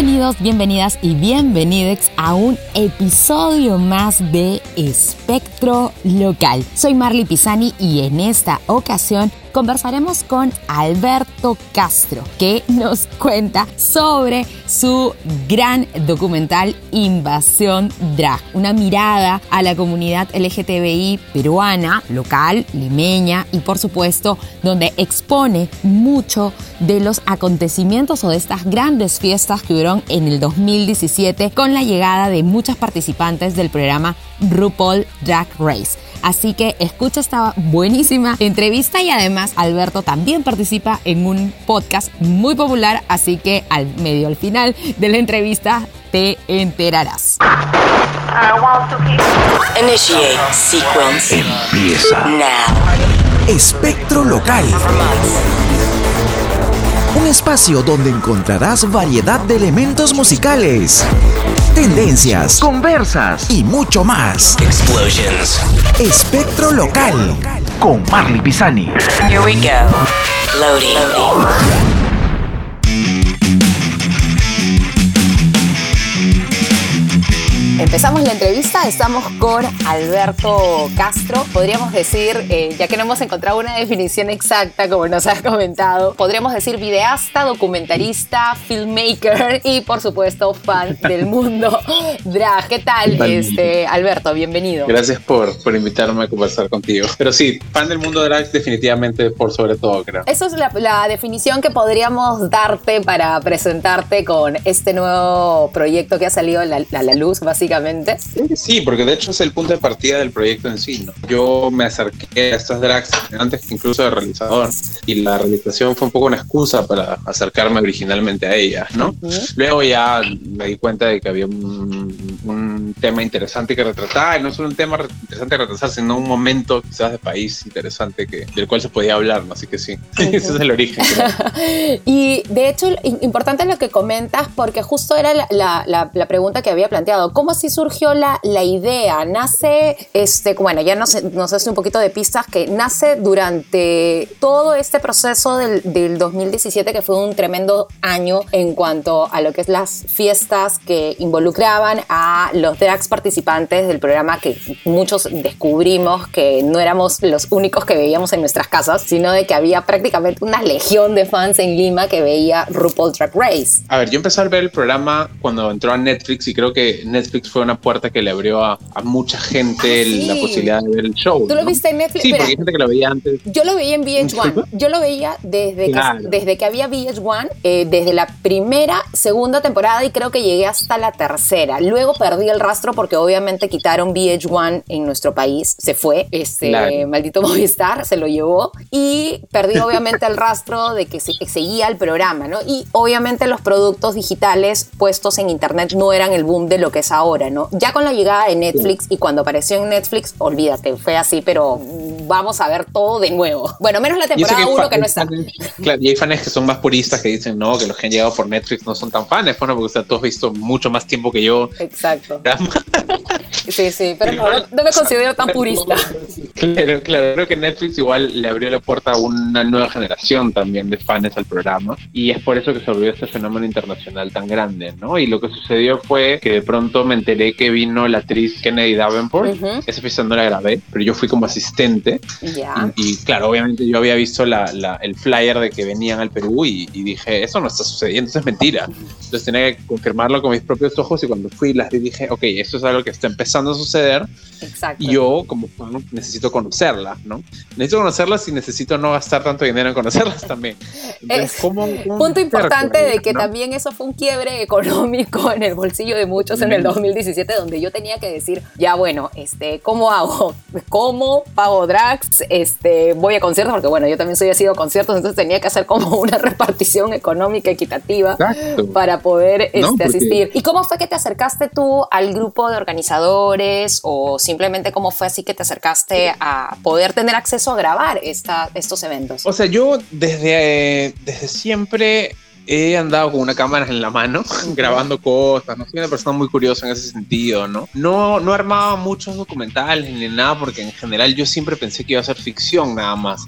Bienvenidos, bienvenidas y bienvenidos a un episodio más de Espectro Local. Soy Marley Pisani y en esta ocasión conversaremos con Alberto Castro, que nos cuenta sobre su gran documental Invasión Drag, una mirada a la comunidad LGTBI peruana, local, limeña y por supuesto donde expone mucho de los acontecimientos o de estas grandes fiestas que hubieron en el 2017 con la llegada de muchas participantes del programa RuPaul Drag Race. Así que escucha esta buenísima entrevista y además Alberto también participa en un podcast muy popular, así que al medio al final de la entrevista te enterarás. Initiate sequence. Empieza. Now. Espectro Local. Un espacio donde encontrarás variedad de elementos musicales, tendencias, conversas y mucho más. Explosions. Espectro Local con Marley Pisani. Here we go. Loading. Empezamos la entrevista, estamos con Alberto Castro. Podríamos decir, eh, ya que no hemos encontrado una definición exacta, como nos has comentado, podríamos decir videasta, documentarista, filmmaker y por supuesto fan del mundo drag. ¿Qué tal, este, Alberto? Bienvenido. Gracias por, por invitarme a conversar contigo. Pero sí, fan del mundo drag definitivamente por sobre todo, creo. Esa es la, la definición que podríamos darte para presentarte con este nuevo proyecto que ha salido a la, a la luz, básicamente. Sí, porque de hecho es el punto de partida del proyecto en sí. ¿no? Yo me acerqué a estas drags antes que incluso de realizador y la realización fue un poco una excusa para acercarme originalmente a ellas, ¿no? Luego ya me di cuenta de que había un, un tema interesante que retratar, y no solo un tema interesante que retratar, sino un momento quizás de país interesante que, del cual se podía hablar, ¿no? Así que sí, ese es el origen. creo. y de hecho, importante lo que comentas, porque justo era la, la, la, la pregunta que había planteado. ¿Cómo así surgió la, la idea? Nace, este, bueno, ya nos, nos hace un poquito de pistas, que nace durante todo este proceso del, del 2017, que fue un tremendo año en cuanto a lo que es las fiestas que involucraban a los drags participantes del programa que muchos descubrimos que no éramos los únicos que veíamos en nuestras casas, sino de que había prácticamente una legión de fans en Lima que veía RuPaul Drag Race. A ver, yo empecé a ver el programa cuando entró a Netflix y creo que Netflix fue una puerta que le abrió a, a mucha gente Ah, sí. la posibilidad de ver el show. ¿Tú lo ¿no? viste en Netflix? Sí, Espera, porque hay gente que lo veía antes. Yo lo veía en VH1. Disculpa. Yo lo veía desde, Claro. que, desde que había VH1, eh, desde la primera, segunda temporada y creo que llegué hasta la tercera. Luego perdí el rastro porque obviamente quitaron VH1 en nuestro país. Se fue, este Claro. maldito Movistar se lo llevó y perdí obviamente el rastro de que, se- que seguía el programa, ¿no? Y obviamente los productos digitales puestos en internet no eran el boom de lo que es ahora, ¿no? Ya con la llegada de Netflix y cuando apareció en Netflix, olvídate, fue así, pero vamos a ver todo de nuevo. Bueno, menos la temporada hay 1 fa- que no está. claro, y hay fans que son más puristas que dicen, no, que los que han llegado por Netflix no son tan fans, bueno, porque o sea, tú has visto mucho más tiempo que yo. Exacto. Sí, sí, pero no, no me considero tan purista. Claro, claro, creo que Netflix igual le abrió la puerta a una nueva generación también de fans al programa y es por eso que se volvió este fenómeno internacional tan grande, ¿no? Y lo que sucedió fue que de pronto me enteré que vino la actriz Kennedy Davenport, Ujú. esa fiesta no la grabé, pero yo fui como asistente Ya. y, y, claro, obviamente yo había visto la, la- el flyer de que venían al Perú y, y dije, eso no está sucediendo, eso es mentira. Entonces tenía que confirmarlo con mis propios ojos y cuando fui las vi dije, ok, esto es algo que está empezando a suceder Exacto. y yo como necesito conocerlas, ¿no? Necesito conocerlas y necesito no gastar tanto dinero en conocerlas también. Entonces, Es- ¿cómo- cómo Punto importante de que no? también eso fue un quiebre económico en el bolsillo de muchos en el 2017, donde yo tenía que decir, ya bueno, este, ¿cómo hago? ¿Cómo pago drags? Este, voy a conciertos, porque bueno, yo también soy así de conciertos, entonces tenía que hacer como una repartición económica equitativa Exacto. para poder este, No, asistir. ¿Y cómo fue que te acercaste tú al grupo de organizadores o simplemente cómo fue así que te acercaste a poder tener acceso a grabar esta, estos eventos? O sea, yo desde, desde siempre he andado con una cámara en la mano, grabando cosas, ¿no? Soy una persona muy curiosa en ese sentido, ¿no? No, no armaba muchos documentales ni nada, porque en general yo siempre pensé que iba a ser ficción nada más.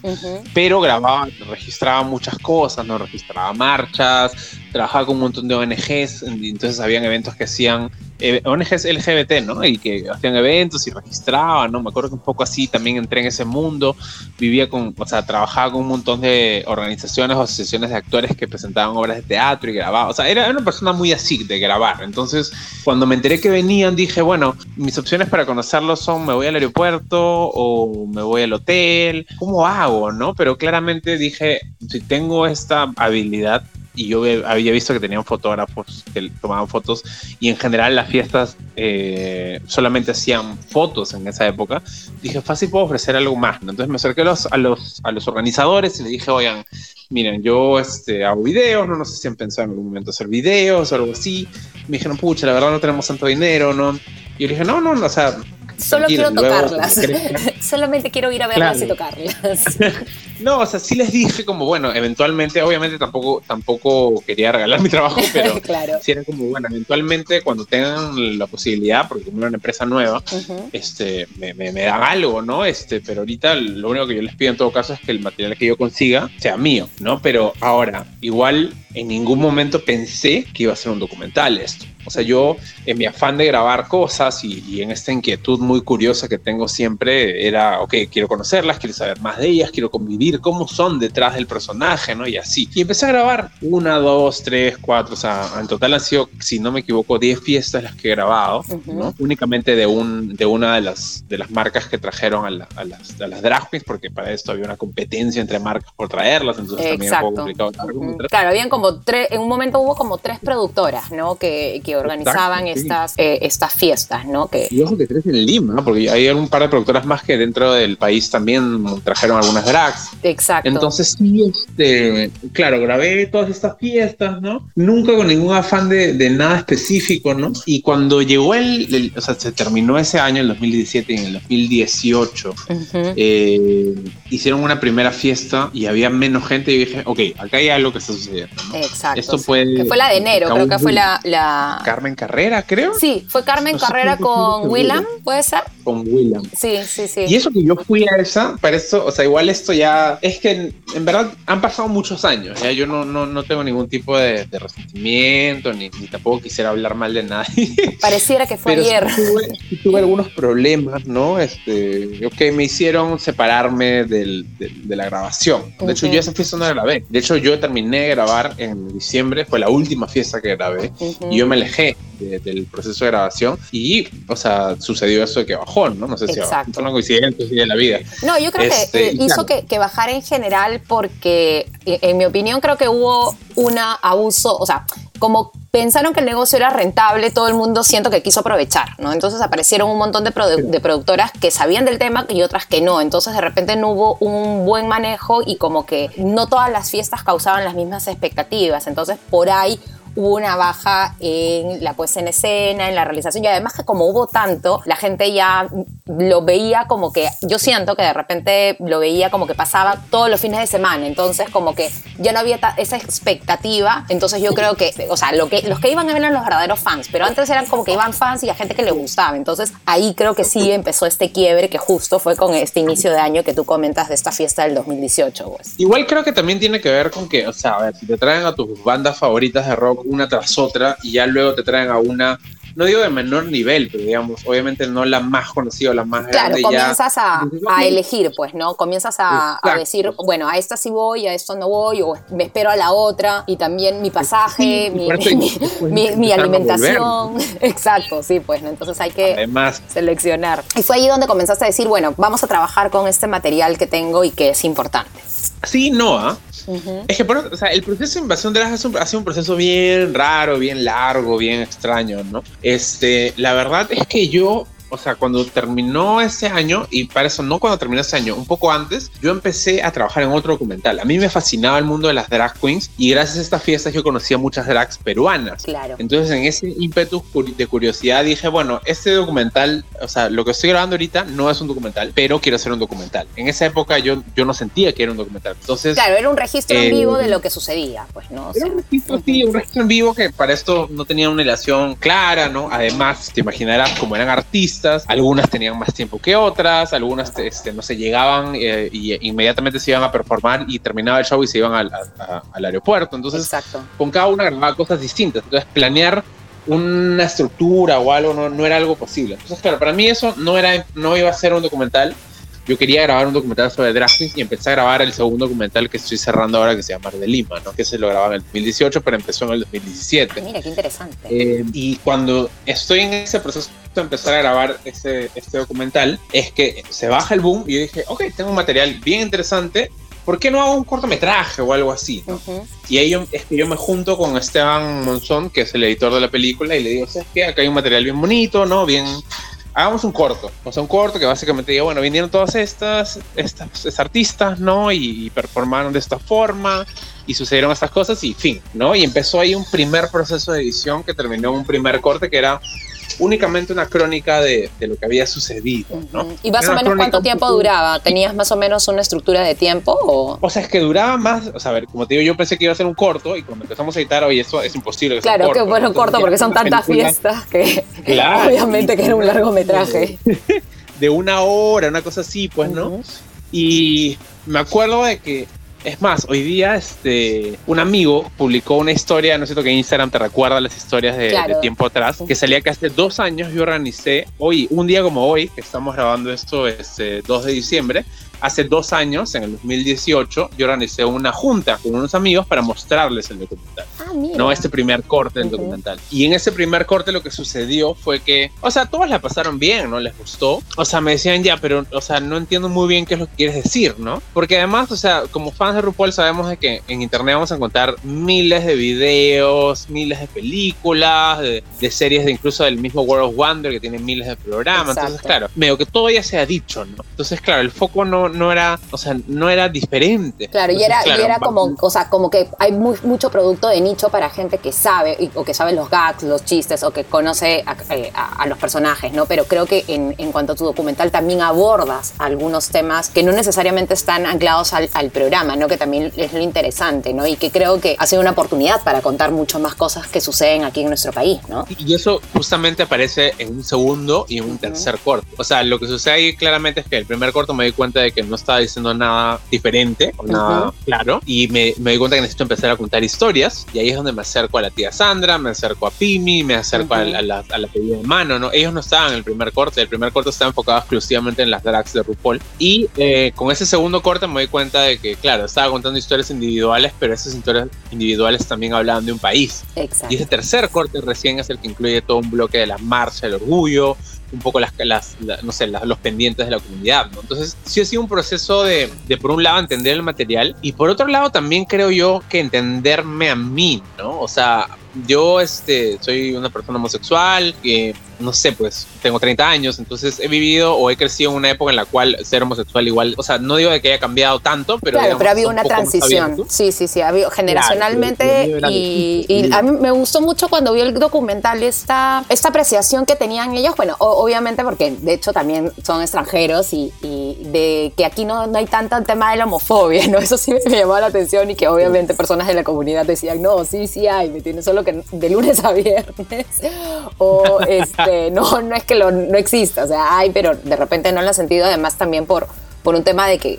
Pero grababa, registraba muchas cosas, ¿no? Registraba marchas, trabajaba con un montón de ONGs, entonces habían eventos que hacían eh, ONGs LGBT, ¿no? Y que hacían eventos y registraban, ¿no? Me acuerdo que un poco así también entré en ese mundo, vivía con, o sea, trabajaba con un montón de organizaciones o asociaciones de actores que presentaban obras de teatro y grababa, o sea, era una persona muy así de grabar. Entonces, cuando me enteré que venían, dije, bueno, mis opciones para conocerlos son me voy al aeropuerto o me voy al hotel, ¿cómo hago, no? Pero claramente dije, si tengo esta habilidad, y yo había visto que tenían fotógrafos que tomaban fotos y en general las fiestas eh, solamente hacían fotos en esa época, dije, fácil puedo ofrecer algo más. Entonces me acerqué a los, a, los, a los organizadores y le dije, oigan, miren, yo este, hago videos, no, no sé si han pensado en algún momento hacer videos o algo así. Me dijeron, pucha, la verdad no tenemos tanto dinero, ¿no? Y yo le dije, no, no, no o sea, Solo quiero tocarlas. Solamente quiero ir a verlas y tocarlas. no, o sea, sí les dije como, bueno, eventualmente, obviamente tampoco, tampoco quería regalar mi trabajo, pero claro. sí era como, bueno, eventualmente cuando tengan la posibilidad, porque como era una empresa nueva, este, me, me, dan algo, ¿no? Este, pero ahorita lo único que yo les pido en todo caso es que el material que yo consiga sea mío, ¿no? Pero ahora, igual en ningún momento pensé que iba a ser un documental esto. O sea, yo en mi afán de grabar cosas y, en esta inquietud muy curiosa que tengo siempre, era, ok, quiero conocerlas, quiero saber más de ellas, quiero convivir, cómo son detrás del personaje, ¿no? Y así. Y empecé a grabar una, dos, tres, cuatro, o sea, en total han sido, si no me equivoco, diez fiestas las que he grabado, ¿no? Únicamente de, un, de una de las, de las marcas que trajeron a, las, a las drag queens, porque para esto había una competencia entre marcas por traerlas, entonces también era un poco complicado. Claro, habían como tres, en un momento hubo como tres productoras, ¿no? Que, que organizaban estas, eh, estas fiestas, ¿no? Que... Y ojo que tres en Lima, porque hay un par de productoras más que dentro del país también trajeron algunas drags. Exacto. Entonces, sí, este, claro, grabé todas estas fiestas, ¿no? Nunca con ningún afán de, de nada específico, ¿no? Y cuando llegó el, o sea, se terminó ese año, el 2017, y en el 2018, eh, hicieron una primera fiesta y había menos gente y dije, ok, acá hay algo que está sucediendo, ¿no? Exacto. Esto puede, que fue la de enero, creo que fue la, la, Carmen Carrera, creo. Sí, fue Carmen Carrera con Willam, ¿puede ser? Con Willam. Sí, sí, sí. Y eso que yo fui a esa, para esto, o sea, igual esto ya, es que en, verdad han pasado muchos años, ya yo no, no, no tengo ningún tipo de, resentimiento, ni, ni, tampoco quisiera hablar mal de nadie. Pareciera que fue ayer. tuve, algunos problemas, ¿no? Este, que me hicieron separarme del, de, la grabación. De hecho, yo esa fiesta no la grabé. De hecho, yo terminé de grabar en diciembre, fue la última fiesta que grabé, y yo me alejé del proceso de grabación y, o sea, sucedió eso de que bajó, ¿no? No sé si son coincidentes de la vida. No, yo creo que este, hizo que, que bajara en general porque, eh, en mi opinión, creo que hubo un abuso, o sea, como pensaron que el negocio era rentable, todo el mundo siento que quiso aprovechar, ¿no? Entonces aparecieron un montón de, de, productoras que sabían del tema y otras que no. Entonces de repente no hubo un buen manejo y como que no todas las fiestas causaban las mismas expectativas. Entonces por ahí hubo una baja en la puesta en escena, en la realización y además que como hubo tanto, la gente ya lo veía como que, yo siento que de repente lo veía como que pasaba todos los fines de semana, entonces como que ya no había esa expectativa, entonces yo creo que, o sea, lo que, los que iban a ver eran los verdaderos fans, pero antes eran como que iban fans y a gente que le gustaba, entonces ahí creo que sí empezó este quiebre que justo fue con este inicio de año que tú comentas de esta fiesta del 2018. Pues. Igual creo que también tiene que ver con que, o sea, a ver, si te traen a tus bandas favoritas de rock una tras otra y ya luego te traen a una no digo de menor nivel, pero digamos, obviamente no la más conocida, la más claro, grande. comienzas a, a, elegir, pues, ¿no? Comienzas a, a, decir, bueno, a esta sí voy, a esto no voy, o me espero a la otra, y también mi pasaje, mi, mi, mi, alimentación. Exacto, sí, pues, ¿no? Entonces hay que Además, seleccionar. Y fue ahí donde comenzaste a decir, bueno, vamos a trabajar con este material que tengo y que es importante. Sí, no, ¿ah? Es que o sea, el proceso de invasión de las ha sido un proceso bien raro, bien largo, bien extraño, ¿no? Este, la verdad es que yo o sea, cuando terminó ese año, y para eso no cuando terminó ese año, un poco antes, yo empecé a trabajar en otro documental. A mí me fascinaba el mundo de las drag queens y gracias a estas fiestas yo conocía muchas drags peruanas. Claro. Entonces, en ese ímpetu de curiosidad dije, bueno, este documental, o sea, lo que estoy grabando ahorita no es un documental, pero quiero hacer un documental. En esa época yo, yo no sentía que era un documental. Entonces, Claro, era un registro en vivo de lo que sucedía, pues, ¿no? O sea, era un registro, sí, un registro en vivo que para esto no tenía una relación clara, ¿no? Además, te imaginarás como eran artistas, algunas tenían más tiempo que otras, algunas, este, no sé, llegaban eh, y inmediatamente se iban a performar y terminaba el show y se iban al, a- a- al aeropuerto. Entonces, exacto. con cada una grababa cosas distintas. Entonces, planear una estructura o algo no, no era algo posible. Entonces, claro, para mí eso no, era, no iba a ser un documental. Yo quería grabar un documental sobre queens y empecé a grabar el segundo documental que estoy cerrando ahora que se llama Mar de Lima, ¿no? que se lo grababa en el 2018, pero empezó en el 2017. Mira, qué interesante. Eh, y cuando estoy en ese proceso de empezar a grabar ese, este documental, es que se baja el boom y yo dije, ok, tengo un material bien interesante, ¿por qué no hago un cortometraje o algo así? ¿no? Ujú. Y ahí yo- es que yo me junto con Esteban Monzón, que es el editor de la película, y le digo, ¿sabes qué? Acá hay un material bien bonito, ¿no? Bien... Hagamos un corto, o sea, un corto que básicamente diga, bueno, vinieron todas estas, estas, estas artistas, ¿no? Y, y performaron de esta forma, y sucedieron estas cosas, y fin, ¿no? Y empezó ahí un primer proceso de edición que terminó en un primer corte que era únicamente una crónica de, de lo que había sucedido, ¿no? ¿Y más Era o menos cuánto tiempo poco- duraba? ¿Tenías más o menos una estructura de tiempo o...? O sea, es que duraba más, o sea, a ver, como te digo, yo pensé que iba a ser un corto y cuando empezamos a editar, oye, eso es imposible. que sea un Claro, que corto, bueno, ¿no? corto porque son tantas fiestas que Claro. obviamente que era un largometraje. De una hora, una cosa así, pues, ¿no? Y me acuerdo de que, es más, hoy día este, un amigo publicó una historia, no sé si que Instagram te recuerda las historias de, Claro. de tiempo atrás, que salía que hace dos años yo organicé, hoy, un día como hoy, que estamos grabando esto, este 2 de diciembre, hace dos años, en el 2018, yo organicé una junta con unos amigos para mostrarles el documental. Ah, mira. no este primer corte del Ujú. documental. Y en ese primer corte lo que sucedió fue que, o sea, todos la pasaron bien, ¿no? Les gustó. O sea, me decían ya, pero, o sea, no entiendo muy bien qué es lo que quieres decir, ¿no? Porque además, o sea, como fans de RuPaul sabemos de que en internet vamos a encontrar miles de videos, miles de películas, de, de series de incluso del mismo World of Wonder que tiene miles de programas. Entonces, Exacto. claro, medio que todo ya se ha dicho, ¿no? Entonces, claro, el foco no, no era, o sea, no era diferente. Claro, y era, y era como, o sea, como que hay muy- mucho producto de nicho para gente que sabe, y- o que sabe los gags, los chistes, o que conoce a, eh, a- a los personajes, ¿no? Pero creo que en, en cuanto a tu documental también abordas algunos temas que no necesariamente están anclados al, al programa, ¿no? Que también es lo interesante, ¿no? Y que creo que ha sido una oportunidad para contar mucho más cosas que suceden aquí en nuestro país, ¿no? Y eso justamente aparece en un segundo y en un tercer corto. O sea, lo que sucede ahí claramente es que el primer corto me di cuenta de que no estaba diciendo nada diferente o nada claro. Y me, me di cuenta que necesito empezar a contar historias. Y ahí es donde me acerco a la tía Sandra, me acerco a Pimi, me acerco a, Ujú. a la, a la pedida de mano, ¿no? Ellos no estaban en el primer corte. El primer corte estaba enfocado exclusivamente en las drags de RuPaul. Y eh, con ese segundo corte me di cuenta de que, claro, estaba contando historias individuales, pero esas historias individuales también hablaban de un país. Exacto. Y ese tercer corte recién es el que incluye todo un bloque de la marcha del orgullo, un poco las, las la- no sé, las- los pendientes de la comunidad, ¿no? Entonces, sí ha sido un proceso de, de, por un lado, entender el material y por otro lado, también creo yo que entenderme a mí, ¿no? O sea, yo este, soy una persona homosexual que, no sé, pues tengo 30 años, entonces he vivido o he crecido en una época en la cual ser homosexual igual, o sea, no digo de que haya cambiado tanto, pero... claro, digamos, pero ha habido un una transición. Sí, sí, sí, ha habido generacionalmente pero y, a mí me gustó mucho cuando vi el documental esta, esta apreciación que tenían ellos, bueno, o- obviamente porque de hecho también son extranjeros y, y de que aquí no, no hay tanto el tema de la homofobia, ¿no? Eso sí me, me llamó la atención y que obviamente personas de la comunidad decían, no, sí, sí hay, me tiene solo que de lunes a viernes o este, no, no es que lo, no exista, o sea, hay, pero de repente no lo han sentido además también por por un tema de que,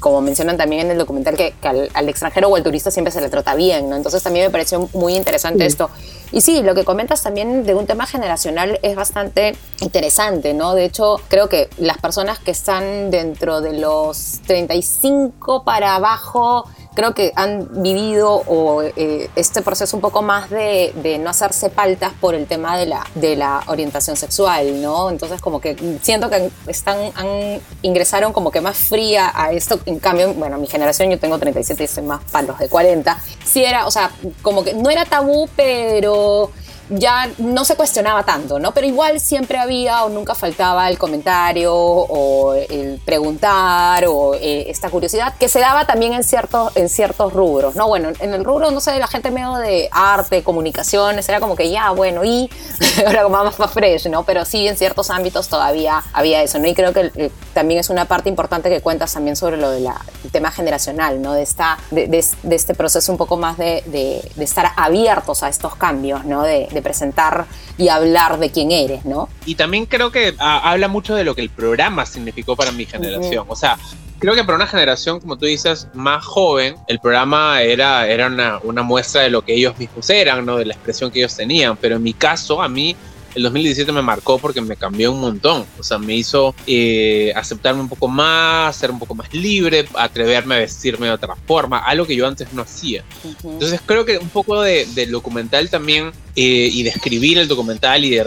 como mencionan también en el documental, que, que al, al extranjero o al turista siempre se le trata bien, ¿no? Entonces también me pareció muy interesante esto. Y sí, lo que comentas también de un tema generacional es bastante interesante, ¿no? De hecho, creo que las personas que están dentro de los 35 para abajo creo que han vivido o, eh, este proceso un poco más de, de no hacerse paltas por el tema de la, de la orientación sexual, ¿no? Entonces como que siento que están, han, ingresaron como que más fría a esto. En cambio, bueno, mi generación, yo tengo 37 y soy más para los de 40. Sí era, o sea, como que no era tabú, pero ya no se cuestionaba tanto, ¿no? Pero igual siempre había o nunca faltaba el comentario o el preguntar o eh, esta curiosidad que se daba también en ciertos, en ciertos rubros, ¿no? Bueno, en el rubro, no sé, la gente medio de arte, comunicaciones, era como que ya, bueno, y ahora como más, más fresh, ¿no? Pero sí, en ciertos ámbitos todavía había eso, ¿no? Y creo que eh, también es una parte importante que cuentas también sobre lo del tema generacional, ¿no? De, esta, de, de, este proceso un poco más de, estar abiertos a estos cambios, ¿no? De, presentar y hablar de quién eres, ¿no? Y también creo que ah, habla mucho de lo que el programa significó para mi generación. O sea, creo que para una generación, como tú dices, más joven, el programa era, era una, una, muestra de lo que ellos mismos eran, ¿no? De la expresión que ellos tenían. Pero en mi caso, a mí el 2017 me marcó porque me cambió un montón. O sea, me hizo eh, aceptarme un poco más, ser un poco más libre, atreverme a vestirme de otra forma, algo que yo antes no hacía. Entonces creo que un poco de, del documental también eh, y de escribir el documental y de,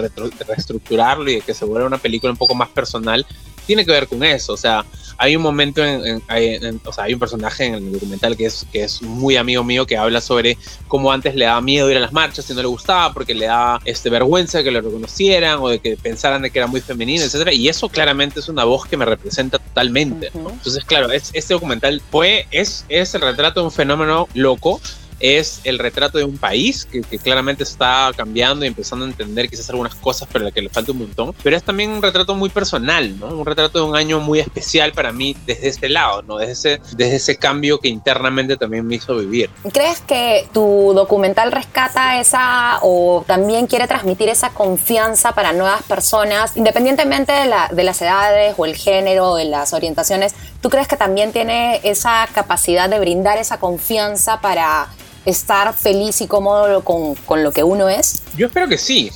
reestructurarlo y de que se vuelva una película un poco más personal, tiene que ver con eso. O sea, hay un momento, en, o sea, hay un personaje en el documental que es, que es muy amigo mío que habla sobre cómo antes le daba miedo ir a las marchas y no le gustaba porque le daba este, vergüenza de que lo reconocieran o de que pensaran de que era muy femenino, etc. Y eso claramente es una voz que me representa totalmente. Entonces, claro, es, este documental fue, es, es el retrato de un fenómeno loco es el retrato de un país que, claramente está cambiando y empezando a entender quizás algunas cosas para las que le falta un montón, pero es también un retrato muy personal, ¿no? Un retrato de un año muy especial para mí desde este lado, ¿no? Desde ese, desde ese cambio que internamente también me hizo vivir. ¿Crees que tu documental rescata esa o también quiere transmitir esa confianza para nuevas personas, independientemente de, la, de las edades o el género, de las orientaciones? ¿Tú crees que también tiene esa capacidad de brindar esa confianza para estar feliz y cómodo con, con, lo que uno es? Yo espero que sí.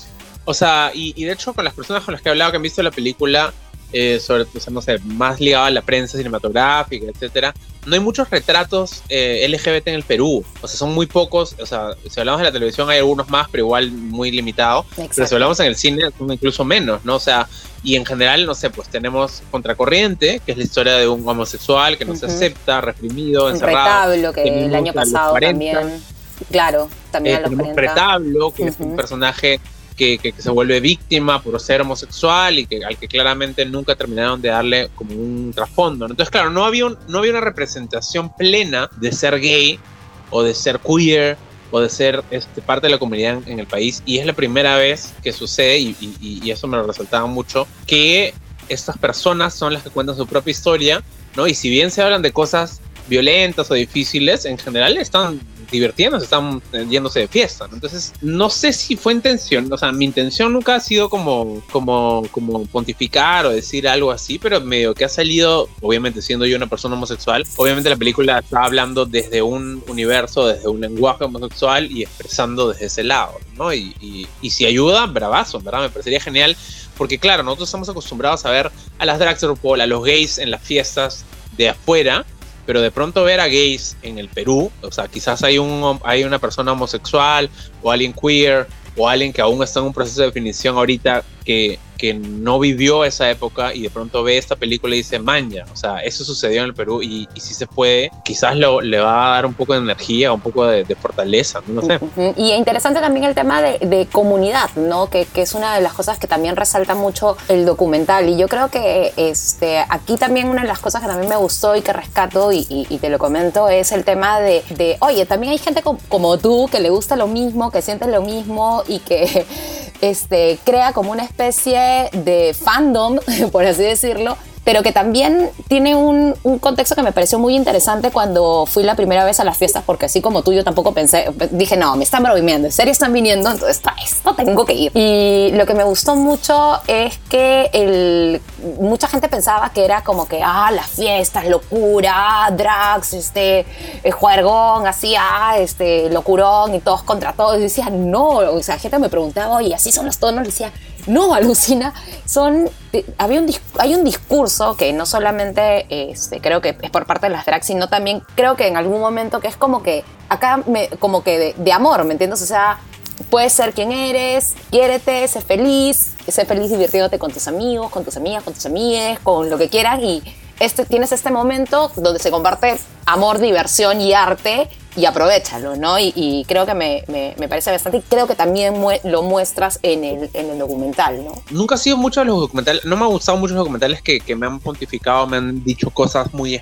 O sea, y, y, de hecho con las personas con las que he hablado que han visto la película, eh, sobre, o sea, no sé, más ligada a la prensa cinematográfica, etcétera, no hay muchos retratos eh, LGBT en el Perú. O sea, son muy pocos. O sea, si hablamos de la televisión hay algunos más, pero igual muy limitados. Pero si hablamos en el cine, incluso menos, ¿no? O sea, y en general, no sé, pues tenemos Contracorriente, que es la historia de un homosexual que no se acepta, reprimido, encerrado. Retablo, que el año pasado también. Claro, también eh, a los Retablo, que es un personaje que, que, se vuelve víctima por ser homosexual y que al que claramente nunca terminaron de darle como un trasfondo. Entonces, claro, no había, no había una representación plena de ser gay o de ser queer o de ser este, parte de la comunidad en, el país. Y es la primera vez que sucede, y, y, eso me lo resaltaba mucho, que estas personas son las que cuentan su propia historia, ¿no? Y si bien se hablan de cosas violentas o difíciles, en general están divirtiéndose, están yéndose de fiesta. Entonces, no sé si fue intención, o sea, mi intención nunca ha sido como, como, como pontificar o decir algo así, pero medio que ha salido, obviamente siendo yo una persona homosexual, obviamente la película está hablando desde un universo, desde un lenguaje homosexual y expresando desde ese lado, ¿no? Y, y, y si ayuda, bravazo, ¿verdad? Me parecería genial, porque claro, nosotros estamos acostumbrados a ver a las drags RuPaul, a los gays en las fiestas de afuera, pero de pronto ver a gays en el Perú, o sea, quizás hay, un, hay una persona homosexual o alguien queer o alguien que aún está en un proceso de definición ahorita que que no vivió esa época y de pronto ve esta película y dice, maña, o sea, eso sucedió en el Perú y, si se puede, quizás le va a dar un poco de energía, un poco de, fortaleza, no sé. Y interesante también el tema de, comunidad, ¿no? Que, que, es una de las cosas que también resalta mucho el documental y yo creo que este, aquí también una de las cosas que también me gustó y que rescato y, te lo comento es el tema de, de oye, también hay gente como tú que le gusta lo mismo, que siente lo mismo y que este, crea como una especie de fandom, por así decirlo, pero que también tiene un, contexto que me pareció muy interesante cuando fui la primera vez a las fiestas, porque así como tú, yo tampoco pensé, dije, no, me están bromeando, en serio están viniendo, entonces esto tengo que ir. Y lo que me gustó mucho es que el, mucha gente pensaba que era como que, ah, las fiestas, locura, drags, este, eh, juergón, así, ah, este, locurón y todos contra todos. Y decía, no, o sea, gente me preguntaba, y así son los tonos, le decía, no, alucina, son, eh, había un, hay un discurso que no solamente este, creo que es por parte de las drag, sino también creo que en algún momento que es como que, acá, me, como que de, amor, ¿me entiendes? O sea, puedes ser quien eres, quiérete, sé feliz, sé feliz divirtiéndote con tus amigos, con tus amigas, con tus amigas, con lo que quieras y este, tienes este momento donde se comparte amor, diversión y arte y aprovechalo, ¿no? Y, creo que me, me, parece bastante, y creo que también lo muestras en el, en el documental, ¿no? Nunca ha sido mucho de los documentales, no me han gustado muchos documentales que, que me han pontificado, me han dicho cosas muy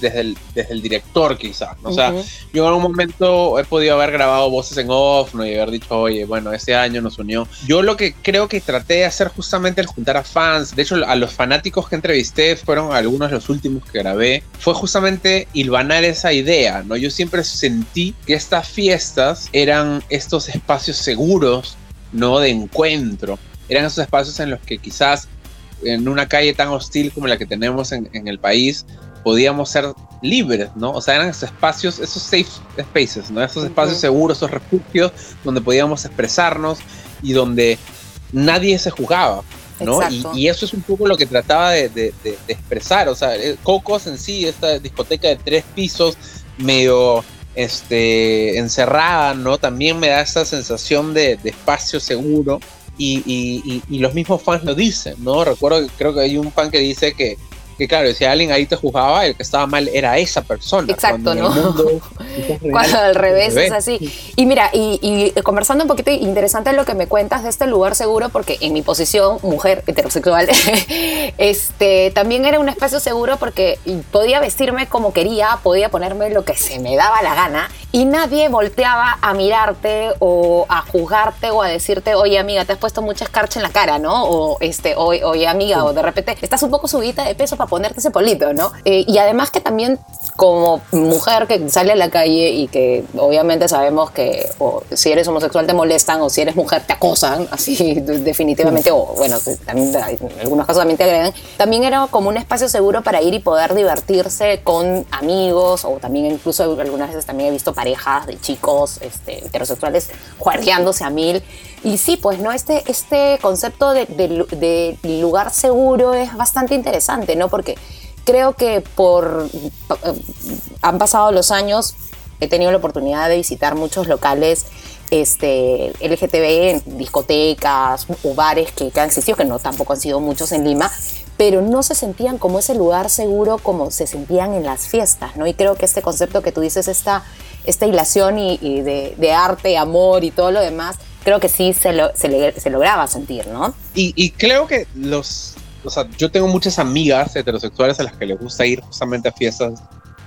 desde el, desde el director quizás. ¿no? O sea, yo en algún momento he podido haber grabado voces en off ¿no? y haber dicho, oye, bueno, este año nos unió. Yo lo que creo que traté de hacer justamente el juntar a fans, de hecho a los fanáticos que entrevisté fueron algunos de los últimos que grabé, fue justamente hilvanar esa idea, ¿no? Yo siempre sentí que estas fiestas eran estos espacios seguros, ¿no? De encuentro. Eran esos espacios en los que quizás en una calle tan hostil como la que tenemos en, en el país, podíamos ser libres, ¿no? O sea, eran esos espacios, esos safe spaces, ¿no? Esos espacios seguros, esos refugios donde podíamos expresarnos y donde nadie se jugaba, ¿no? Y, y, eso es un poco lo que trataba de, de, de, de, expresar, o sea, Cocos en sí, esta discoteca de tres pisos, medio este, encerrada, ¿no? También me da esa sensación de, espacio seguro. Y, y, y, los mismos fans lo dicen, ¿no? Recuerdo, creo que hay un fan que dice que que claro, si alguien ahí te juzgaba, el que estaba mal era esa persona. Exacto, ¿no? Cuando al revés es así. Y mira, y, y, conversando un poquito interesante lo que me cuentas de este lugar seguro, porque en mi posición, mujer heterosexual, este, también era un espacio seguro porque podía vestirme como quería, podía ponerme lo que se me daba la gana y nadie volteaba a mirarte o a juzgarte o a decirte, oye amiga, te has puesto mucha escarcha en la cara, ¿no? O este, oye, oye amiga, o de repente estás un poco subida de peso para ponerte ese polito, ¿no? Eh, y además que también como mujer que sale a la calle y que obviamente sabemos que o si eres homosexual te molestan o si eres mujer te acosan, así definitivamente, o bueno, también en algunos casos también te agregan, también era como un espacio seguro para ir y poder divertirse con amigos o también incluso algunas veces también he visto parejas de chicos este, heterosexuales juergueándose a mil. Y sí, pues no, este, este concepto de, de, de lugar seguro es bastante interesante, ¿no? Porque creo que por han pasado los años, he tenido la oportunidad de visitar muchos locales este, LGTB discotecas o bares que, que han existido, que no tampoco han sido muchos en Lima, pero no se sentían como ese lugar seguro como se sentían en las fiestas, ¿no? Y creo que este concepto que tú dices, esta, esta hilación y, de, arte, amor y todo lo demás, creo que sí se, se, lograba sentir, ¿no? Y creo que los o sea, yo tengo muchas amigas heterosexuales a las que les gusta ir justamente a fiestas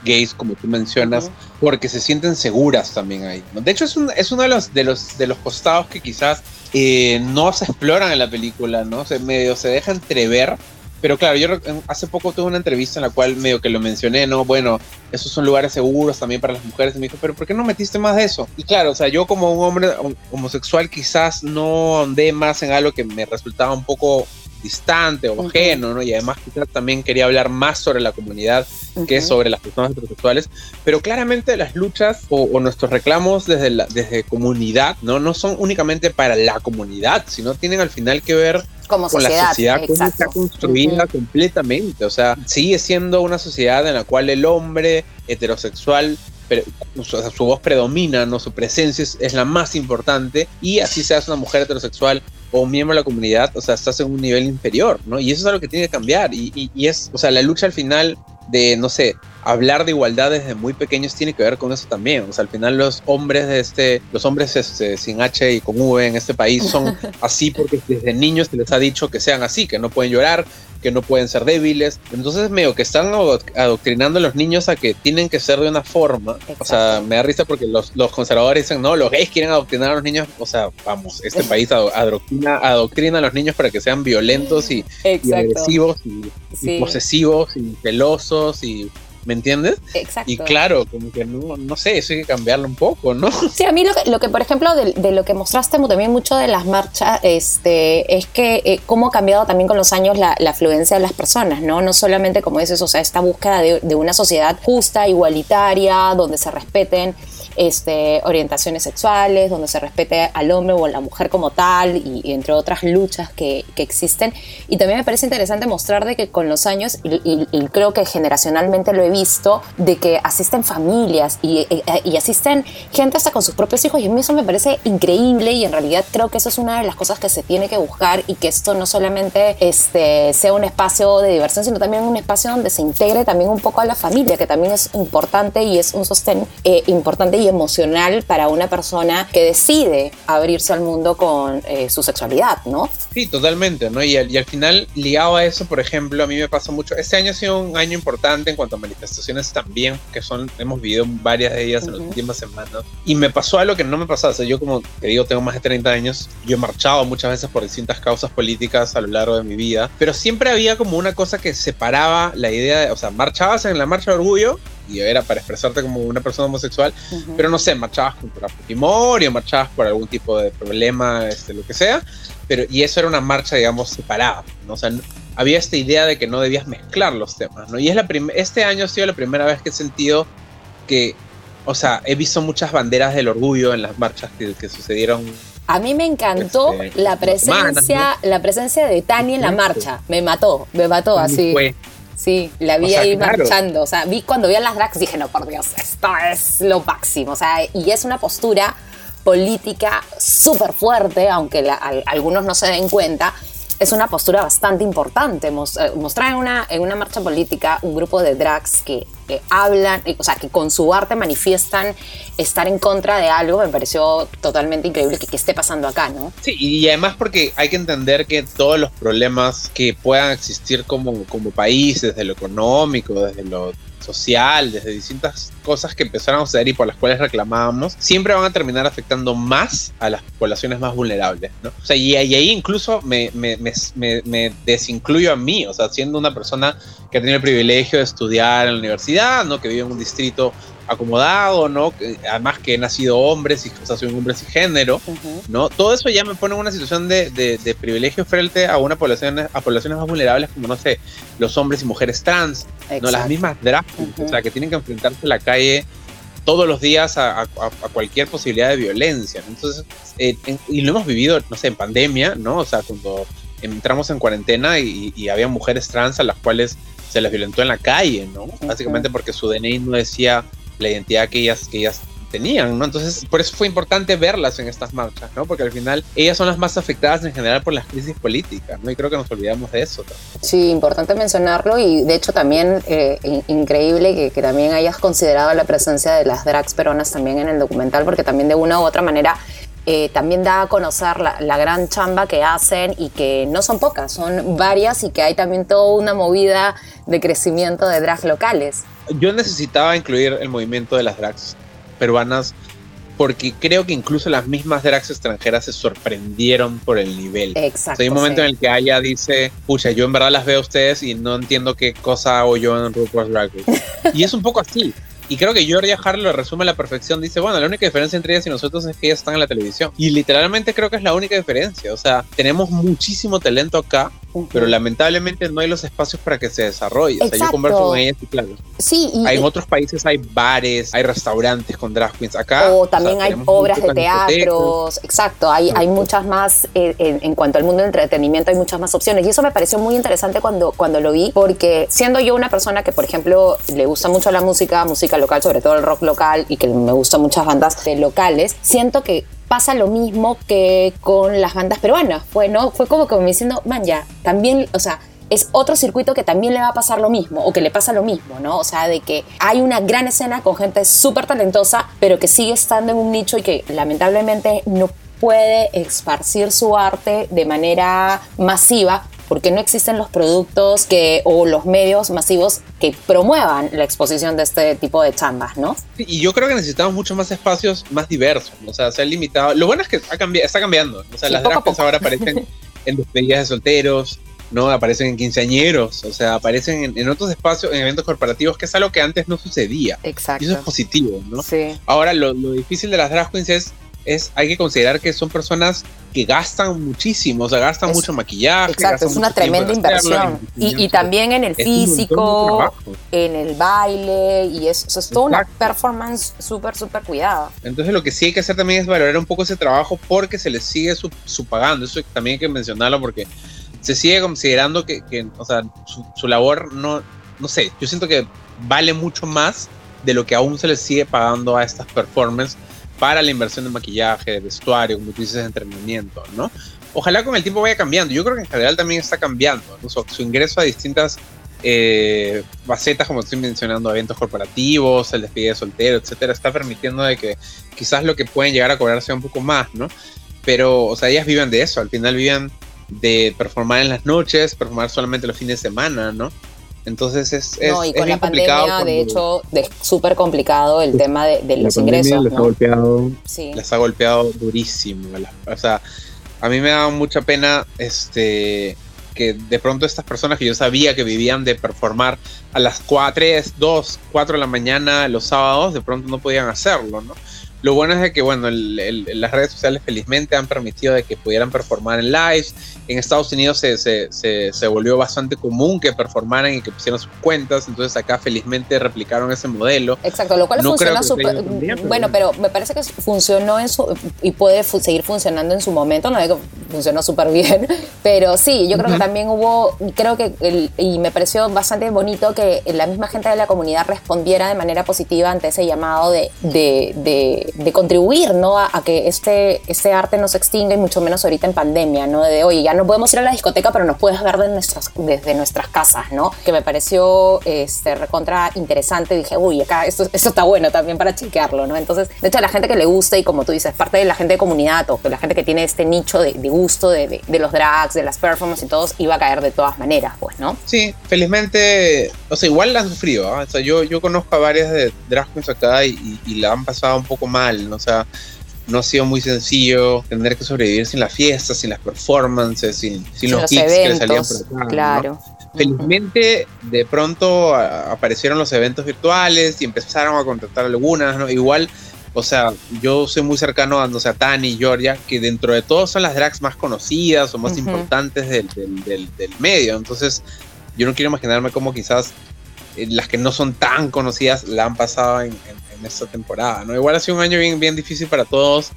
gays, como tú mencionas, uh -huh. porque se sienten seguras también ahí. ¿no? De hecho, es, un, es uno de los, de, los, de los costados que quizás eh, no se exploran en la película, ¿no? Se medio se deja entrever. Pero claro, yo hace poco tuve una entrevista en la cual medio que lo mencioné, ¿no? Bueno, esos son lugares seguros también para las mujeres. Y me dijo, pero ¿por qué no metiste más de eso? Y claro, o sea, yo como un hombre homosexual quizás no andé más en algo que me resultaba un poco distante o ajeno, ¿no? Y además quizás también quería hablar más sobre la comunidad uh -huh. que sobre las personas heterosexuales, pero claramente las luchas o, o nuestros reclamos desde, la, desde comunidad, ¿no? No son únicamente para la comunidad, sino tienen al final que ver como con sociedad, la sociedad como está construida uh -huh. completamente, o sea, sigue siendo una sociedad en la cual el hombre heterosexual o sea, su voz predomina, ¿no? su presencia es, es, la más importante y así seas una mujer heterosexual o un miembro de la comunidad, o sea, estás en un nivel inferior, ¿no? Y eso es algo que tiene que cambiar y, y, y es, o sea, la lucha al final de, no sé, hablar de igualdad desde muy pequeños tiene que ver con eso también. O sea, al final los hombres de este, los hombres este, sin H y con V en este país son así porque desde niños se les ha dicho que sean así, que no pueden llorar, que no pueden ser débiles. Entonces, medio que están adoctrinando a los niños a que tienen que ser de una forma. Exacto. O sea, me da risa porque los, los, conservadores dicen, no, los gays quieren adoctrinar a los niños. O sea, vamos, este país adoctrina, adoctrina a los niños para que sean violentos y, y agresivos y, sí. y posesivos y celosos y ¿Me entiendes? Exacto. Y claro, como que no, no sé, eso hay que cambiarlo un poco, ¿no? Sí, a mí lo que, lo que por ejemplo, de, de, lo que mostraste también mucho de las marchas, este, es que eh, cómo ha cambiado también con los años la, la, afluencia de las personas, ¿no? No solamente, como dices, o sea, esta búsqueda de, de una sociedad justa, igualitaria, donde se respeten este, orientaciones sexuales, donde se respete al hombre o a la mujer como tal, y, y entre otras luchas que, que, existen. Y también me parece interesante mostrar de que con los años, y, y, y creo que generacionalmente lo he visto, de que asisten familias y, asisten gente hasta con sus propios hijos, y a mí eso me parece increíble, y en realidad creo que eso es una de las cosas que se tiene que buscar, y que esto no solamente este, sea un espacio de diversión, sino también un espacio donde se integre también un poco a la familia, que también es importante y es un sostén eh, importante y y emocional para una persona que decide abrirse al mundo con eh, su sexualidad, ¿no? Sí, totalmente, ¿no? Y al, y al final, ligado a eso, por ejemplo, a mí me pasa mucho, este año ha sido un año importante en cuanto a manifestaciones también, que son, hemos vivido varias de ellas en las últimas semanas, y me pasó algo que no me pasaba, o sea, yo como te digo, tengo más de 30 años, yo he marchado muchas veces por distintas causas políticas a lo largo de mi vida, pero siempre había como una cosa que separaba la idea, de, o sea, marchabas en la marcha de orgullo, y era para expresarte como una persona homosexual, Ujú. pero no sé, marchabas contra Fujimori o marchabas por algún tipo de problema, este, lo que sea, pero y eso era una marcha, digamos, separada, ¿no? O sea, no- había esta idea de que no debías mezclar los temas, ¿no? Y es la este año ha sido la primera vez que he sentido que, o sea, he visto muchas banderas del orgullo en las marchas que, que sucedieron. A mí me encantó Este, la semanas, presencia, la presencia de Tani en la marcha. Me mató, me mató así. Fue, Sí, la vi O sea, ahí claro. marchando. O sea, vi cuando vi a las drags dije, no, por Dios, esto es lo máximo. O sea, y es una postura política súper fuerte, aunque la- al- algunos no se den cuenta. Es una postura bastante importante. Eh, mostrar en una, en una marcha política un grupo de drags que, hablan, eh, o sea, que con su arte manifiestan estar en contra de algo, me pareció totalmente increíble que, que esté pasando acá, ¿no? Sí, y además porque hay que entender que todos los problemas que puedan existir como, como país, desde lo económico, desde lo social, desde distintas cosas que empezaron a suceder y por las cuales reclamábamos, siempre van a terminar afectando más a las poblaciones más vulnerables, ¿no? O sea, y, ahí incluso me desincluyo a mí, o sea, siendo una persona que ha tenido el privilegio de estudiar en la universidad, ¿no? Que vive en un distrito acomodado, ¿no? Además que he nacido hombres y o sea, soy un hombre género, Ujú. ¿no? Todo eso ya me pone en una situación de, de- de privilegio frente a una población, a poblaciones más vulnerables como, no sé, los hombres y mujeres trans, ¿no? Las mismas drag queens, Ujú. o sea, que tienen que enfrentarse a la calle todos los días a, a- a cualquier posibilidad de violencia. ¿no? Entonces, eh, en- y lo hemos vivido, no sé, en pandemia, ¿no? O sea, cuando entramos en cuarentena y, y había mujeres trans a las cuales se les violentó en la calle, ¿no? Básicamente porque su DNI no decía la identidad que ellas, que ellas tenían, ¿no? Entonces, por eso fue importante verlas en estas marchas, ¿no? Porque al final ellas son las más afectadas en general por las crisis políticas, ¿no? Y creo que nos olvidamos de eso. Sí, importante mencionarlo y de hecho también eh, in- increíble que, que también hayas considerado la presencia de las drags peruanas también en el documental porque también de una u otra manera eh, también da a conocer la, la gran chamba que hacen y que no son pocas, son varias y que hay también toda una movida de crecimiento de drags locales. Yo necesitaba incluir el movimiento de las drags peruanas porque creo que incluso las mismas drags extranjeras se sorprendieron por el nivel. Exacto. O sea, hay un momento sí. en el que Aya dice, pucha, yo en verdad las veo a ustedes y no entiendo qué cosa hago yo en RuPaul's Drag Race. y es un poco así. Y creo que Georgia Hart lo resume a la perfección. Dice, bueno, la única diferencia entre ellas y nosotros es que ellas están en la televisión. Y literalmente creo que es la única diferencia. O sea, tenemos muchísimo talento acá, Pero lamentablemente no hay los espacios para que se desarrolle. O sea, yo converso con ellas y claro, Sí, y, hay- en otros países hay bares, hay restaurantes con drag queens. Acá. o también sea, hay obras de teatros, exacto, hay, hay muchas más, eh, en, en cuanto al mundo del entretenimiento hay muchas más opciones y eso me pareció muy interesante cuando, cuando lo vi, porque siendo yo una persona que, por ejemplo, le gusta mucho la música, música local, sobre todo el rock local y que me gustan muchas bandas locales, siento que pasa lo mismo que con las bandas peruanas, fue, ¿no? Fue como que diciendo, man, ya, también, o sea, es otro circuito que también le va a pasar lo mismo, o que le pasa lo mismo, ¿no? O sea, de que hay una gran escena con gente súper talentosa, pero que sigue estando en un nicho y que lamentablemente no puede esparcir su arte de manera masiva porque no existen los productos que, o los medios masivos que promuevan la exposición de este tipo de chambas, ¿no? Y yo creo que necesitamos muchos más espacios más diversos, o sea, se ha limitado. Lo bueno es que ha está cambiando, o sea, Sí, las poco a drag queens poco. ahora aparecen en despedidas de solteros, ¿no? Aparecen en quinceañeros, o sea, aparecen en, en otros espacios, en eventos corporativos, que es algo que antes no sucedía. Exacto. Y eso es positivo, ¿no? Sí. Ahora, lo, lo difícil de las drag queens es, es, hay que considerar que son personas que gastan muchísimo, o sea, gastan Es- mucho maquillaje. Exacto, es una tremenda inversión. Y, también en el Es físico, en el baile, y es, eso es toda una performance súper, súper cuidada. Entonces lo que sí hay que hacer también es valorar un poco ese trabajo porque se les sigue su, su pagando. Eso también hay que mencionarlo porque se sigue considerando que, que, o sea, su, su labor no, no sé, yo siento que vale mucho más de lo que aún se les sigue pagando a estas performances para la inversión de maquillaje, de vestuario, como tú dices, de entrenamiento, ¿no? Ojalá con el tiempo vaya cambiando. Yo creo que en general también está cambiando, ¿no? Su, ingreso a distintas eh, facetas, como estoy mencionando, eventos corporativos, el despide de soltero, etcétera, está permitiendo de que quizás lo que pueden llegar a cobrar sea un poco más, ¿no? Pero, o sea, ellas viven de eso, al final viven de performar en las noches, performar solamente los fines de semana, ¿no? Entonces es, es no, y es con bien la pandemia, complicado de cuando hecho, es súper complicado el tema de, de la los ingresos, les ha ¿no? golpeado Sí. les ha golpeado durísimo. O sea, a mí me da mucha pena este que de pronto estas personas que yo sabía que vivían de performar a las 4, 3, 2, 4 de la mañana los sábados, de pronto no podían hacerlo, ¿no? Lo bueno es de que, bueno, el- el- las redes sociales felizmente han permitido de que pudieran performar en lives. En Estados Unidos se, se, se, se volvió bastante común que performaran y que pusieran sus cuentas, entonces acá felizmente replicaron ese modelo. Exacto, lo cual No funciona también, pero Bueno, pero me parece que funcionó en su. y puede fu- seguir funcionando en su momento. No digo que funcionó súper bien, pero sí, yo creo que también hubo. Creo que. el- y me pareció bastante bonito que la misma gente de la comunidad respondiera de manera positiva ante ese llamado de, de, de- de contribuir, ¿no? A, a que este, este arte no se extinga y mucho menos ahorita en pandemia, ¿no? De, oye, ya no podemos ir a la discoteca, pero nos puedes ver de nuestras, desde nuestras casas, ¿no? Que me pareció este, recontra interesante. Dije, uy, acá esto, esto está bueno también para chequearlo, ¿no? Entonces, de hecho, a la gente que le gusta y como tú dices, parte de la gente de comunidad o que la gente que tiene este nicho de, de gusto de, de- de los drags, de las performances y todos, iba a caer de todas maneras, pues, ¿no? Sí, felizmente, o sea, igual la han sufrido. ¿ah? O sea, yo, yo conozco a varias de drag queens acá y, y- y la han pasado un poco mal, ¿no? O sea, no ha sido muy sencillo tener que sobrevivir sin las fiestas, sin las performances, sin, sin los, gigs que le salían por acá. ¿no? claro. Felizmente, de pronto a- aparecieron los eventos virtuales y empezaron a contratar algunas, ¿no? Igual, o sea, yo soy muy cercano a, no sé, a Tani y Georgia, que dentro de todos son las drags más conocidas o más importantes del, del- del- del medio. Entonces, yo no quiero imaginarme cómo quizás eh, las que no son tan conocidas la han pasado en, en- en esta temporada, ¿no? Igual ha sido un año bien, bien difícil para todos.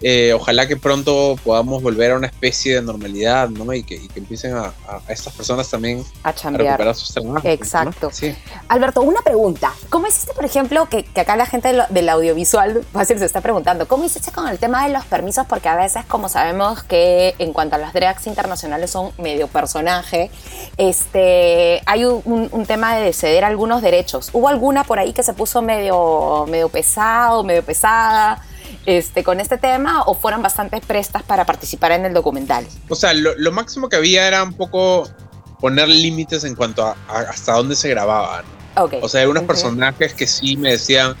Eh, ojalá que pronto podamos volver a una especie de normalidad, ¿no? Y que, y que empiecen a, a- a estas personas también A recuperar sus trabajos. ¿no? Exacto. Sí. Alberto, una pregunta. ¿Cómo hiciste, por ejemplo, que, que acá la gente del, del audiovisual fácil se está preguntando, ¿cómo hiciste con el tema de los permisos? Porque a veces, como sabemos que en cuanto a las drags internacionales son medio personaje, este, hay un, un- un tema de ceder algunos derechos. ¿Hubo alguna por ahí que se puso medio, medio pesado, medio pesada? Este, con este tema o fueron bastante prestas para participar en el documental? O sea, lo, lo máximo que había era un poco poner límites en cuanto a, a hasta dónde se grababa. ¿no? Ok. O sea, hay unos personajes que sí me decían,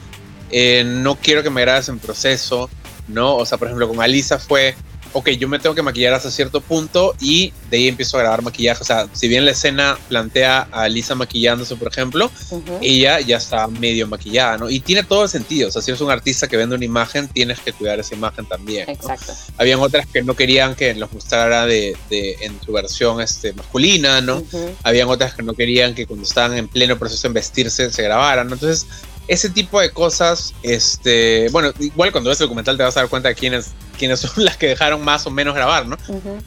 eh, no quiero que me grabes en proceso, ¿no? O sea, por ejemplo, con Alisa fue, ok, yo me tengo que maquillar hasta cierto punto y de ahí empiezo a grabar maquillaje. O sea, si bien la escena plantea a Alisa maquillándose, por ejemplo, Ujú. ella ya está medio maquillada, ¿no? Y tiene todo el sentido. O sea, si eres un artista que vende una imagen, tienes que cuidar esa imagen también. ¿no? Exacto. Habían otras que no querían que los mostrara de, de- en su versión este, masculina, ¿no? Ujú. Habían otras que no querían que cuando estaban en pleno proceso en vestirse se grabaran, ¿no? Entonces, ese tipo de cosas, este, bueno, igual cuando ves el documental te vas a dar cuenta de quiénes, quiénes son las que dejaron más o menos grabar, ¿no?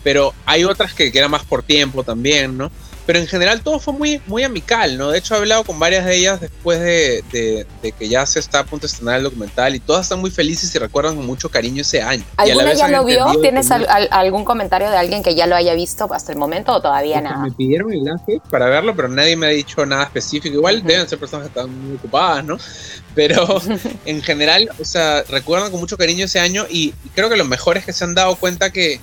Pero hay otras que, que eran más por tiempo también, ¿no? Pero en general todo fue muy, muy amical, ¿no? De hecho, he hablado con varias de ellas después de, de- de que ya se está a punto de estrenar el documental y todas están muy felices y recuerdan con mucho cariño ese año. ¿Alguna ya lo vio? ¿Tienes al- al- algún comentario de alguien que ya lo haya visto hasta el momento o todavía Porque nada? Me pidieron enlace para verlo, pero nadie me ha dicho nada específico. Igual deben ser personas que están muy ocupadas, ¿no? Pero en general, o sea, recuerdan con mucho cariño ese año y creo que lo mejor es que se han dado cuenta que,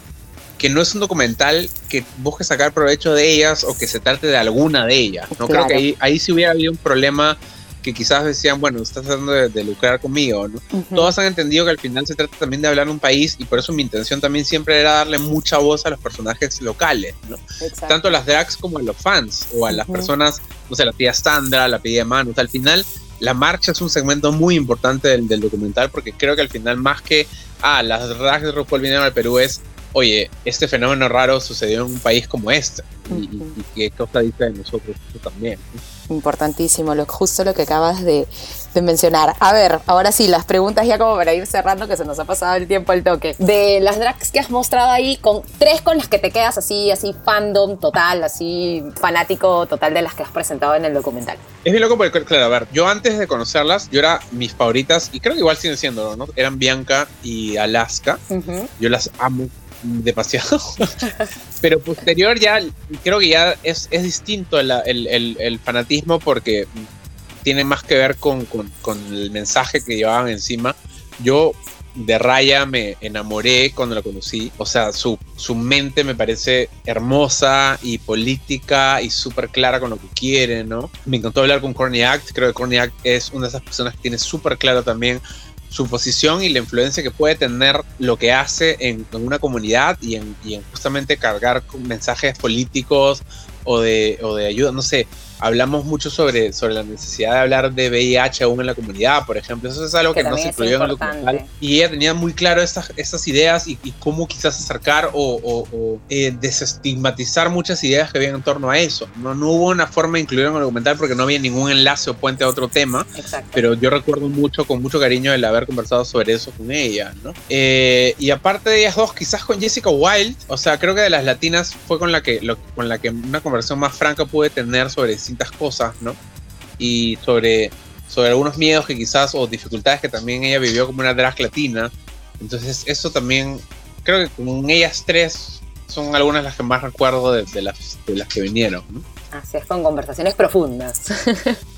que no es un documental que busque sacar provecho de ellas o que se trate de alguna de ellas. No creo que ahí, ahí sí hubiera habido un problema que quizás decían, bueno, estás tratando de, de lucrar conmigo, ¿no? Ujú. Todos han entendido que al final se trata también de hablar de un país y por eso mi intención también siempre era darle mucha voz a los personajes locales, ¿no? Exacto. tanto a las drags como a los fans o a las personas, no sé, la tía Sandra, la tía Manu. O sea, al final, la marcha es un segmento muy importante del, del documental porque creo que al final, más que, ah, las drags de RuPaul vinieron al Perú, es, oye, este fenómeno raro sucedió en un país como este. Y, y- Ujú. y qué cosa dice de nosotros eso también. ¿no? Importantísimo, lo, justo lo que acabas de, de mencionar. A ver, ahora sí, las preguntas ya como para ir cerrando, que se nos ha pasado el tiempo al toque. De las drags que has mostrado ahí, con tres con las que te quedas así, así fandom total, así fanático total de las que has presentado en el documental. Es bien loco porque, claro, a ver, yo antes de conocerlas, yo era mis favoritas, y creo que igual siguen siendo, ¿no? Eran Bianca y Alaska. Yo las amo demasiado. Pero posterior ya, creo que ya es, es distinto el, el, el, fanatismo porque tiene más que ver con, con, con, el mensaje que llevaban encima. Yo de Raya me enamoré cuando la conocí. O sea, su, su mente me parece hermosa y política y súper clara con lo que quiere, ¿no? Me encantó hablar con Corny Act. Creo que Corny Act es una de esas personas que tiene súper claro también su posición y la influencia que puede tener lo que hace en, una comunidad y en, y en, justamente cargar mensajes políticos o de, o de ayuda, no sé, hablamos mucho sobre, sobre la necesidad de hablar de VIH aún en la comunidad, por ejemplo. Eso es algo que, no se incluyó en el documental. Y ella tenía muy claro estas, estas ideas y, cómo quizás acercar o, eh, desestigmatizar muchas ideas que había en torno a eso. No, no hubo una forma de incluirlo en el documental porque no había ningún enlace o puente a otro tema. Pero yo recuerdo mucho, con mucho cariño, el haber conversado sobre eso con ella, ¿no? Eh, y aparte de ellas dos, quizás con Jessica Wilde, o sea, creo que de las latinas fue con la que, con la que una conversación más franca pude tener sobre distintas cosas, ¿no? Y sobre, sobre algunos miedos que quizás, o dificultades que también ella vivió como una drag latina. Entonces, eso también, creo que con ellas tres son algunas de las que más recuerdo de, las, de las que vinieron, ¿no? Así es, con conversaciones profundas.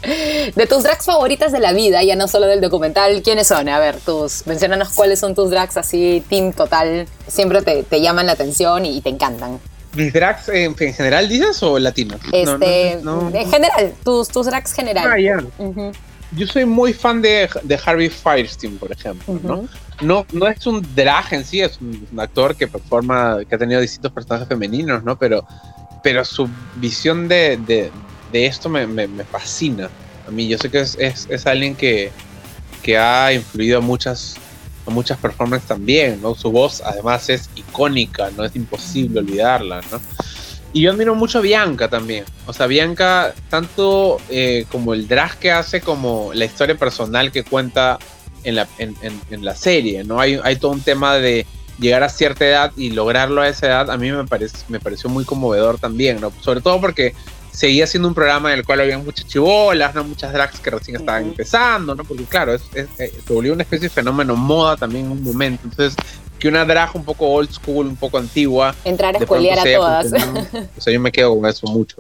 de tus drags favoritas de la vida, ya no solo del documental, ¿quiénes son? A ver, tus, mencionanos cuáles son tus drags así, team total, siempre te, te llaman la atención y te encantan. ¿Mis drags en, general dices o latinos? Este, en general, tus, tus drags general. Ah, Yo soy muy fan de, de Harvey Firestein, por ejemplo, ¿no? ¿no? No es un drag en sí, es un, actor que performa, que ha tenido distintos personajes femeninos, ¿no? Pero, pero su visión de, de, de esto me, me, me, fascina. A mí, yo sé que es, es, es alguien que, que ha influido a muchas muchas performances también, ¿no? Su voz además es icónica, no es imposible olvidarla, ¿no? Y yo admiro mucho a Bianca también. O sea, Bianca, tanto eh, como el drag que hace, como la historia personal que cuenta en la, en, la serie, ¿no? Hay, hay todo un tema de llegar a cierta edad y lograrlo a esa edad, a mí me, parece, me pareció muy conmovedor también, ¿no? Sobre todo porque seguía siendo un programa en el cual había muchas chibolas, ¿no? Muchas drags que recién estaban empezando, ¿no? Porque claro, es, eh, se volvió una especie de fenómeno moda también en un momento. Entonces, que una drag un poco old school, un poco antigua. Entrar a escuelear a todas. o sea, yo me quedo con eso mucho.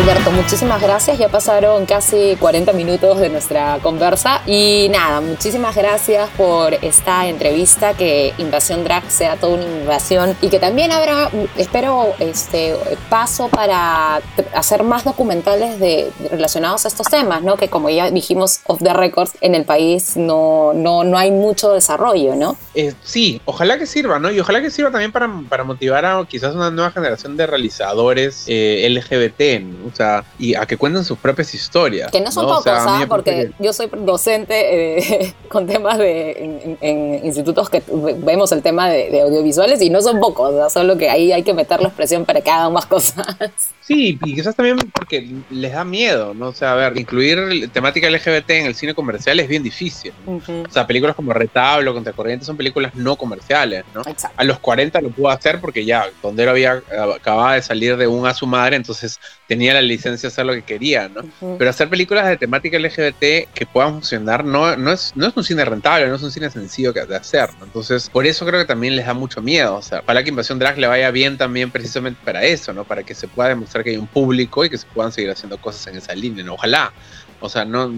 Alberto, muchísimas gracias. Ya pasaron casi 40 minutos de nuestra conversa. Y nada, muchísimas gracias por esta entrevista. Que Invasión Drag sea toda una invasión y que también habrá, espero, este paso para hacer más documentales de, relacionados a estos temas, ¿no? Que como ya dijimos off the records, en el país no, no, no hay mucho desarrollo, ¿no? Eh, sí, ojalá que sirva, ¿no? Y ojalá que sirva también para, para motivar a quizás una nueva generación de realizadores eh, LGBT, ¿no? O sea, y a que cuenten sus propias historias. Que no son pocos, ¿ah? Porque yo soy docente eh, con temas de en, institutos que vemos el tema de, audiovisuales y no son pocos, solo que ahí hay que meter la expresión para que hagan más cosas. Sí, y quizás también porque les da miedo, ¿no? O sea, a ver, incluir temática LGBT en el cine comercial es bien difícil. O sea, películas como Retablo, Contracorriente son películas no comerciales, ¿no? A los 40 lo pudo hacer porque ya Tondero había acababa de salir de un a su madre, entonces tenía la licencia de hacer lo que quería, ¿no? Pero hacer películas de temática LGBT que puedan funcionar no, no, es, no es un cine rentable, no es un cine sencillo de hacer, ¿no? Entonces, por eso creo que también les da mucho miedo. O sea, para que Invasión Drag le vaya bien también precisamente para eso, ¿no? Para que se pueda demostrar que hay un público y que se puedan seguir haciendo cosas en esa línea, ¿no? ojalá. O sea, no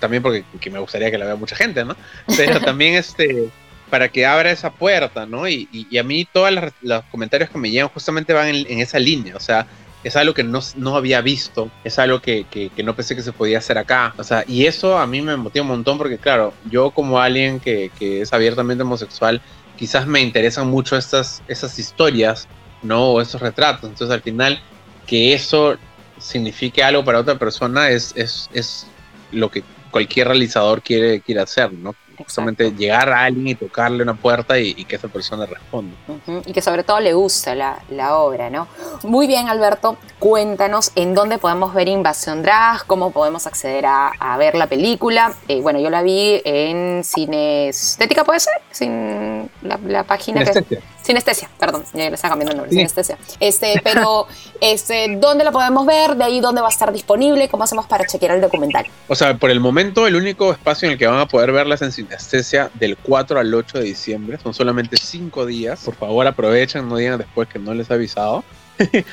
también porque me gustaría que la vea mucha gente, ¿no? Pero también este para que abra esa puerta, ¿no? Y, y, a mí todos los comentarios que me llegan justamente van en, esa línea, o sea, es algo que no, no había visto, es algo que, que, no pensé que se podía hacer acá, o sea, y eso a mí me motiva un montón porque, claro, yo como alguien que, que es abiertamente homosexual, quizás me interesan mucho estas, esas historias, ¿no? O esos retratos, entonces al final que eso signifique algo para otra persona es, es, es lo que cualquier realizador quiere, quiere hacer, ¿no? Justamente llegar a alguien y tocarle una puerta y, que esa persona responda. Y que sobre todo le gusta la, la, obra, ¿no? Muy bien, Alberto, cuéntanos en dónde podemos ver Invasión Drag, cómo podemos acceder a, a ver la película. Eh, bueno, yo la vi en Cine Estética, ¿puede ser? Sin la, la página que... Sinestesia, perdón, ya le está cambiando el nombre, Sí. sinestesia. Este, pero, este, ¿dónde la podemos ver? De ahí, ¿dónde va a estar disponible? ¿Cómo hacemos para chequear el documental? O sea, por el momento, el único espacio en el que van a poder verlas en sinestesia del 4 al 8 de diciembre. Son solamente 5 días. Por favor, aprovechen, no digan después que no les he avisado.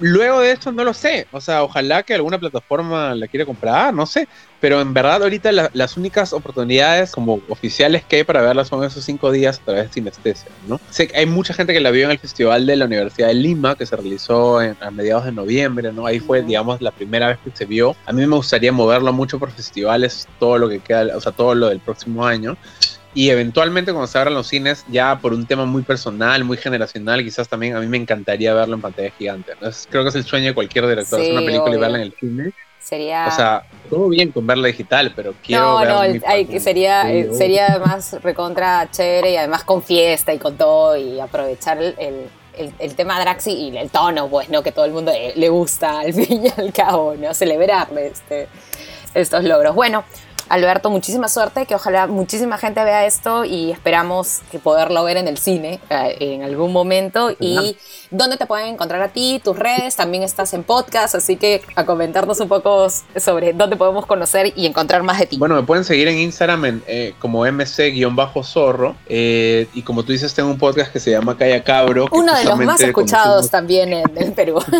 Luego de esto, no lo sé. O sea, ojalá que alguna plataforma la quiera comprar, no sé. Pero en verdad, ahorita la- las únicas oportunidades como oficiales que hay para verlas son esos 5 días a través de sinestesia, ¿no? Sé que hay mucha gente que la vio en el Festival de la Universidad de Lima, que se realizó en- a mediados de noviembre, ¿no? Ahí fue, digamos, la primera vez que se vio. A mí me gustaría moverlo mucho por festivales, todo lo que queda, o sea, todo lo del próximo año. Y eventualmente cuando se abran los cines, ya por un tema muy personal, muy generacional, quizás también a mí me encantaría verlo en pantalla gigante. ¿no? Es- creo que es el sueño de cualquier director, Sí, hacer una película obvio. y verla en el cine. Sería... O sea, todo bien con verla digital, pero quiero no, ver no, el- sería, Sí, eh, sería además recontra chévere y además con fiesta y con todo y aprovechar el, el- el- el tema Draxi y el tono, pues, ¿no? Que todo el mundo eh, le gusta al fin y al cabo, ¿no? Celebrar este, estos logros. Bueno, Alberto, muchísima suerte, que ojalá muchísima gente vea esto y esperamos que poderlo ver en el cine eh, en algún momento. Y dónde te pueden encontrar a ti, tus redes, también estás en podcast, así que a comentarnos un poco sobre dónde podemos conocer y encontrar más de ti. Bueno, me pueden seguir en Instagram en, eh, como mc-zorro. eh, y como tú dices, tengo un podcast que se llama Calla Cabro. Uno de los más escuchados también en, en Perú.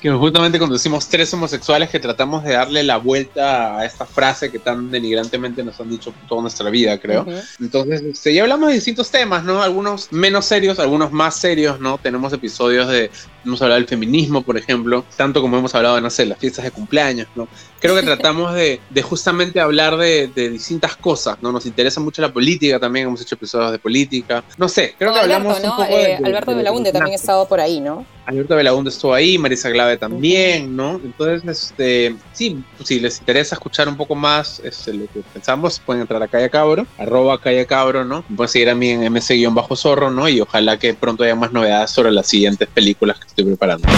Que justamente conducimos tres homosexuales que tratamos de darle la vuelta a esta frase que tan denigrantemente nos han dicho toda nuestra vida, creo. Entonces, este, ya hablamos de distintos temas, ¿no? Algunos menos serios, algunos más serios, ¿no? Tenemos episodios de, hemos hablado del feminismo, por ejemplo, tanto como hemos hablado, no sé, las fiestas de cumpleaños, ¿no? Creo que tratamos de, de justamente hablar de, de distintas cosas, ¿no? Nos interesa mucho la política también, hemos hecho episodios de política. No sé, creo que hablamos Alberto, un ¿no? poco de- Eh, de- Alberto de- Belaunde también ha estado por ahí, ¿no? Alberto Belaunde estuvo ahí, Marisa Glave también, ¿no? Entonces, este, sí, si les interesa escuchar un poco más este, lo que pensamos, pueden entrar a Calle Cabro, arroba Calle Cabro, ¿no? Pueden seguir a mí en mc-zorro, ¿no? Y ojalá que pronto haya más novedades sobre las siguientes películas que estoy preparando.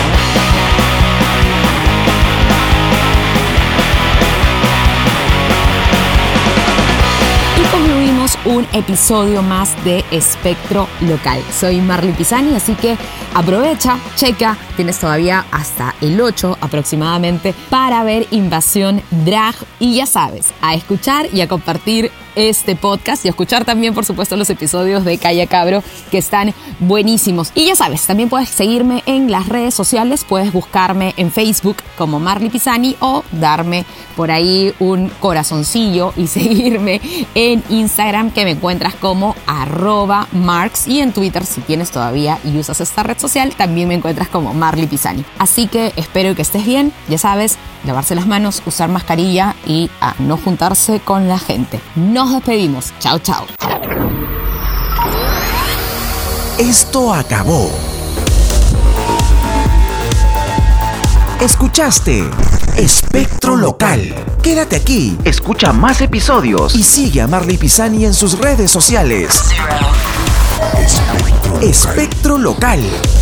Y concluimos un episodio más de Espectro Local. Soy Marley Pisani, así que aprovecha, checa, tienes todavía hasta el 8 aproximadamente para ver Invasión Drag. Y ya sabes, a escuchar y a compartir este podcast y a escuchar también, por supuesto, los episodios de Calle Cabro que están buenísimos. Y ya sabes, también puedes seguirme en las redes sociales, puedes buscarme en Facebook como Marley Pisani o darme por ahí un corazoncillo y seguirme en Instagram que me encuentras como arroba marks y en Twitter si tienes todavía y usas esta red social también me encuentras como Marley Pisani. Así que espero que estés bien, ya sabes, lavarse las manos, usar mascarilla y a no juntarse con la gente. Nos despedimos, chao chao. Esto acabó. Escuchaste Espectro Local. Quédate aquí, escucha más episodios y sigue a Marley Pisani en sus redes sociales. Zero. Espectro Local.